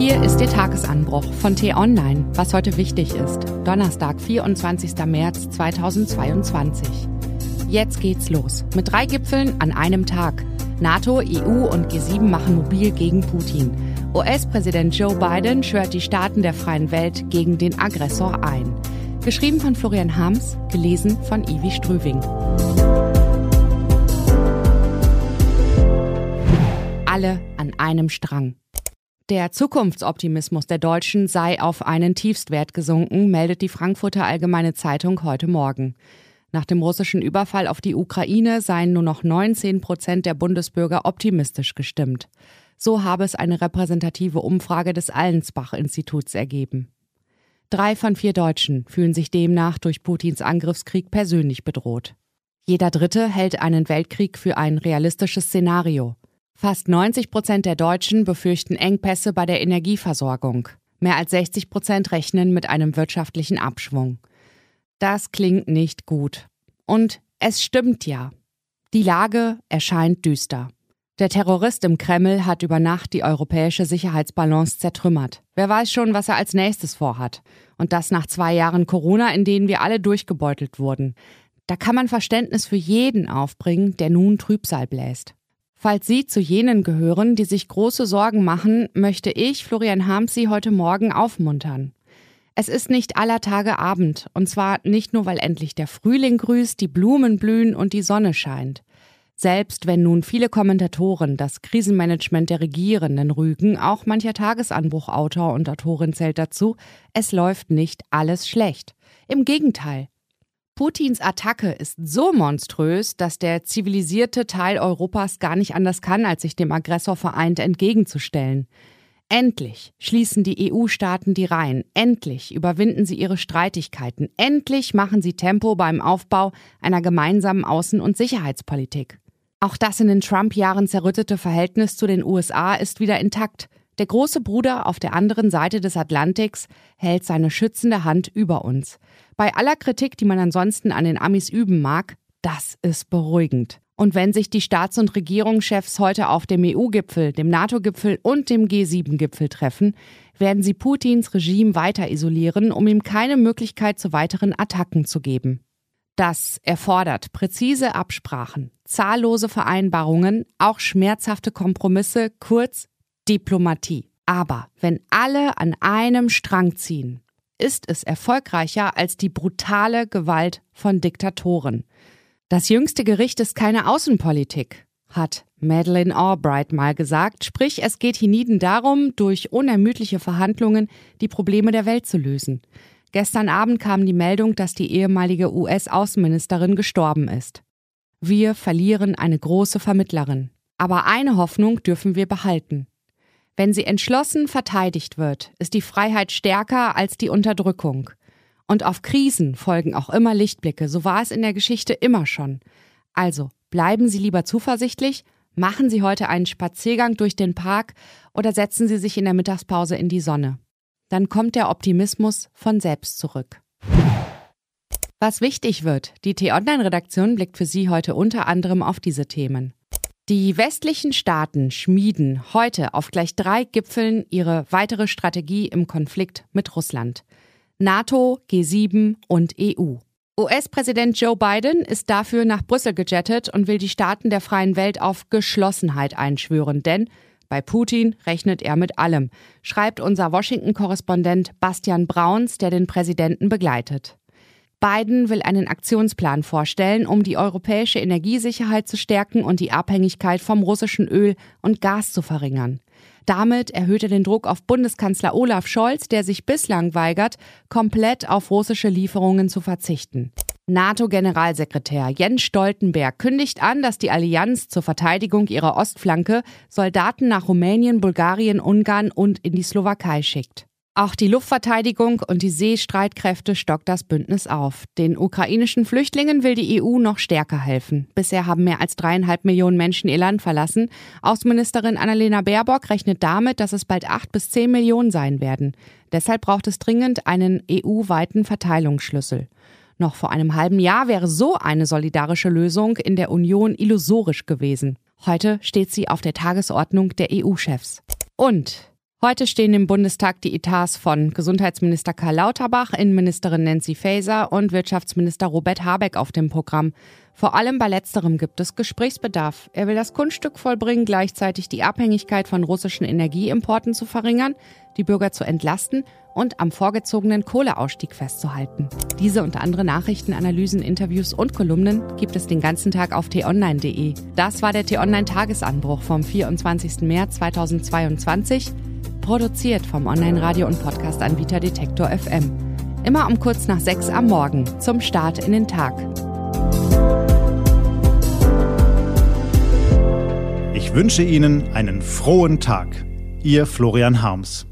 Hier ist Ihr Tagesanbruch von T-Online, was heute wichtig ist. Donnerstag, 24. März 2022. Jetzt geht's los. Mit drei Gipfeln an einem Tag. NATO, EU und G7 machen mobil gegen Putin. US-Präsident Joe Biden schwört die Staaten der freien Welt gegen den Aggressor ein. Geschrieben von Florian Harms, gelesen von Ivi Strüving. Alle an einem Strang. Der Zukunftsoptimismus der Deutschen sei auf einen Tiefstwert gesunken, meldet die Frankfurter Allgemeine Zeitung heute Morgen. Nach dem russischen Überfall auf die Ukraine seien nur noch 19 Prozent der Bundesbürger optimistisch gestimmt. So habe es eine repräsentative Umfrage des Allensbach-Instituts ergeben. Drei von vier Deutschen fühlen sich demnach durch Putins Angriffskrieg persönlich bedroht. Jeder Dritte hält einen Weltkrieg für ein realistisches Szenario. Fast 90 Prozent der Deutschen befürchten Engpässe bei der Energieversorgung. Mehr als 60 Prozent rechnen mit einem wirtschaftlichen Abschwung. Das klingt nicht gut. Und es stimmt ja. Die Lage erscheint düster. Der Terrorist im Kreml hat über Nacht die europäische Sicherheitsbalance zertrümmert. Wer weiß schon, was er als nächstes vorhat. Und das nach zwei Jahren Corona, in denen wir alle durchgebeutelt wurden. Da kann man Verständnis für jeden aufbringen, der nun Trübsal bläst. Falls Sie zu jenen gehören, die sich große Sorgen machen, möchte ich, Florian Harms, Sie heute Morgen aufmuntern. Es ist nicht aller Tage Abend, und zwar nicht nur, weil endlich der Frühling grüßt, die Blumen blühen und die Sonne scheint. Selbst wenn nun viele Kommentatoren das Krisenmanagement der Regierenden rügen, auch mancher Tagesanbruchautor und Autorin zählt dazu, es läuft nicht alles schlecht. Im Gegenteil, Putins Attacke ist so monströs, dass der zivilisierte Teil Europas gar nicht anders kann, als sich dem Aggressor vereint entgegenzustellen. Endlich schließen die EU-Staaten die Reihen, endlich überwinden sie ihre Streitigkeiten, endlich machen sie Tempo beim Aufbau einer gemeinsamen Außen- und Sicherheitspolitik. Auch das in den Trump-Jahren zerrüttete Verhältnis zu den USA ist wieder intakt. Der große Bruder auf der anderen Seite des Atlantiks hält seine schützende Hand über uns. Bei aller Kritik, die man ansonsten an den Amis üben mag, das ist beruhigend. Und wenn sich die Staats- und Regierungschefs heute auf dem EU-Gipfel, dem NATO-Gipfel und dem G7-Gipfel treffen, werden sie Putins Regime weiter isolieren, um ihm keine Möglichkeit zu weiteren Attacken zu geben. Das erfordert präzise Absprachen, zahllose Vereinbarungen, auch schmerzhafte Kompromisse, kurz Diplomatie. Aber wenn alle an einem Strang ziehen, ist es erfolgreicher als die brutale Gewalt von Diktatoren. Das jüngste Gericht ist keine Außenpolitik, hat Madeleine Albright mal gesagt, sprich es geht hienieden darum, durch unermüdliche Verhandlungen die Probleme der Welt zu lösen. Gestern Abend kam die Meldung, dass die ehemalige US-Außenministerin gestorben ist. Wir verlieren eine große Vermittlerin. Aber eine Hoffnung dürfen wir behalten. Wenn sie entschlossen verteidigt wird, ist die Freiheit stärker als die Unterdrückung. Und auf Krisen folgen auch immer Lichtblicke, so war es in der Geschichte immer schon. Also bleiben Sie lieber zuversichtlich, machen Sie heute einen Spaziergang durch den Park oder setzen Sie sich in der Mittagspause in die Sonne. Dann kommt der Optimismus von selbst zurück. Was wichtig wird, die T-Online-Redaktion blickt für Sie heute unter anderem auf diese Themen. Die westlichen Staaten schmieden heute auf gleich drei Gipfeln ihre weitere Strategie im Konflikt mit Russland. NATO, G7 und EU. US-Präsident Joe Biden ist dafür nach Brüssel gejettet und will die Staaten der freien Welt auf Geschlossenheit einschwören, denn bei Putin rechnet er mit allem, schreibt unser Washington-Korrespondent Bastian Brauns, der den Präsidenten begleitet. Biden will einen Aktionsplan vorstellen, um die europäische Energiesicherheit zu stärken und die Abhängigkeit vom russischen Öl und Gas zu verringern. Damit erhöht er den Druck auf Bundeskanzler Olaf Scholz, der sich bislang weigert, komplett auf russische Lieferungen zu verzichten. NATO-Generalsekretär Jens Stoltenberg kündigt an, dass die Allianz zur Verteidigung ihrer Ostflanke Soldaten nach Rumänien, Bulgarien, Ungarn und in die Slowakei schickt. Auch die Luftverteidigung und die Seestreitkräfte stockt das Bündnis auf. Den ukrainischen Flüchtlingen will die EU noch stärker helfen. Bisher haben mehr als dreieinhalb Millionen Menschen ihr Land verlassen. Außenministerin Annalena Baerbock rechnet damit, dass es bald acht bis zehn Millionen sein werden. Deshalb braucht es dringend einen EU-weiten Verteilungsschlüssel. Noch vor einem halben Jahr wäre so eine solidarische Lösung in der Union illusorisch gewesen. Heute steht sie auf der Tagesordnung der EU-Chefs. Und Heute stehen im Bundestag die Etats von Gesundheitsminister Karl Lauterbach, Innenministerin Nancy Faeser und Wirtschaftsminister Robert Habeck auf dem Programm. Vor allem bei letzterem gibt es Gesprächsbedarf. Er will das Kunststück vollbringen, gleichzeitig die Abhängigkeit von russischen Energieimporten zu verringern, die Bürger zu entlasten und am vorgezogenen Kohleausstieg festzuhalten. Diese und andere Nachrichten, Analysen, Interviews und Kolumnen gibt es den ganzen Tag auf t-online.de. Das war der t-online-Tagesanbruch vom 24. März 2022. Produziert vom Online-Radio- und Podcast-Anbieter Detektor FM. Immer um kurz nach sechs am Morgen zum Start in den Tag. Ich wünsche Ihnen einen frohen Tag. Ihr Florian Harms.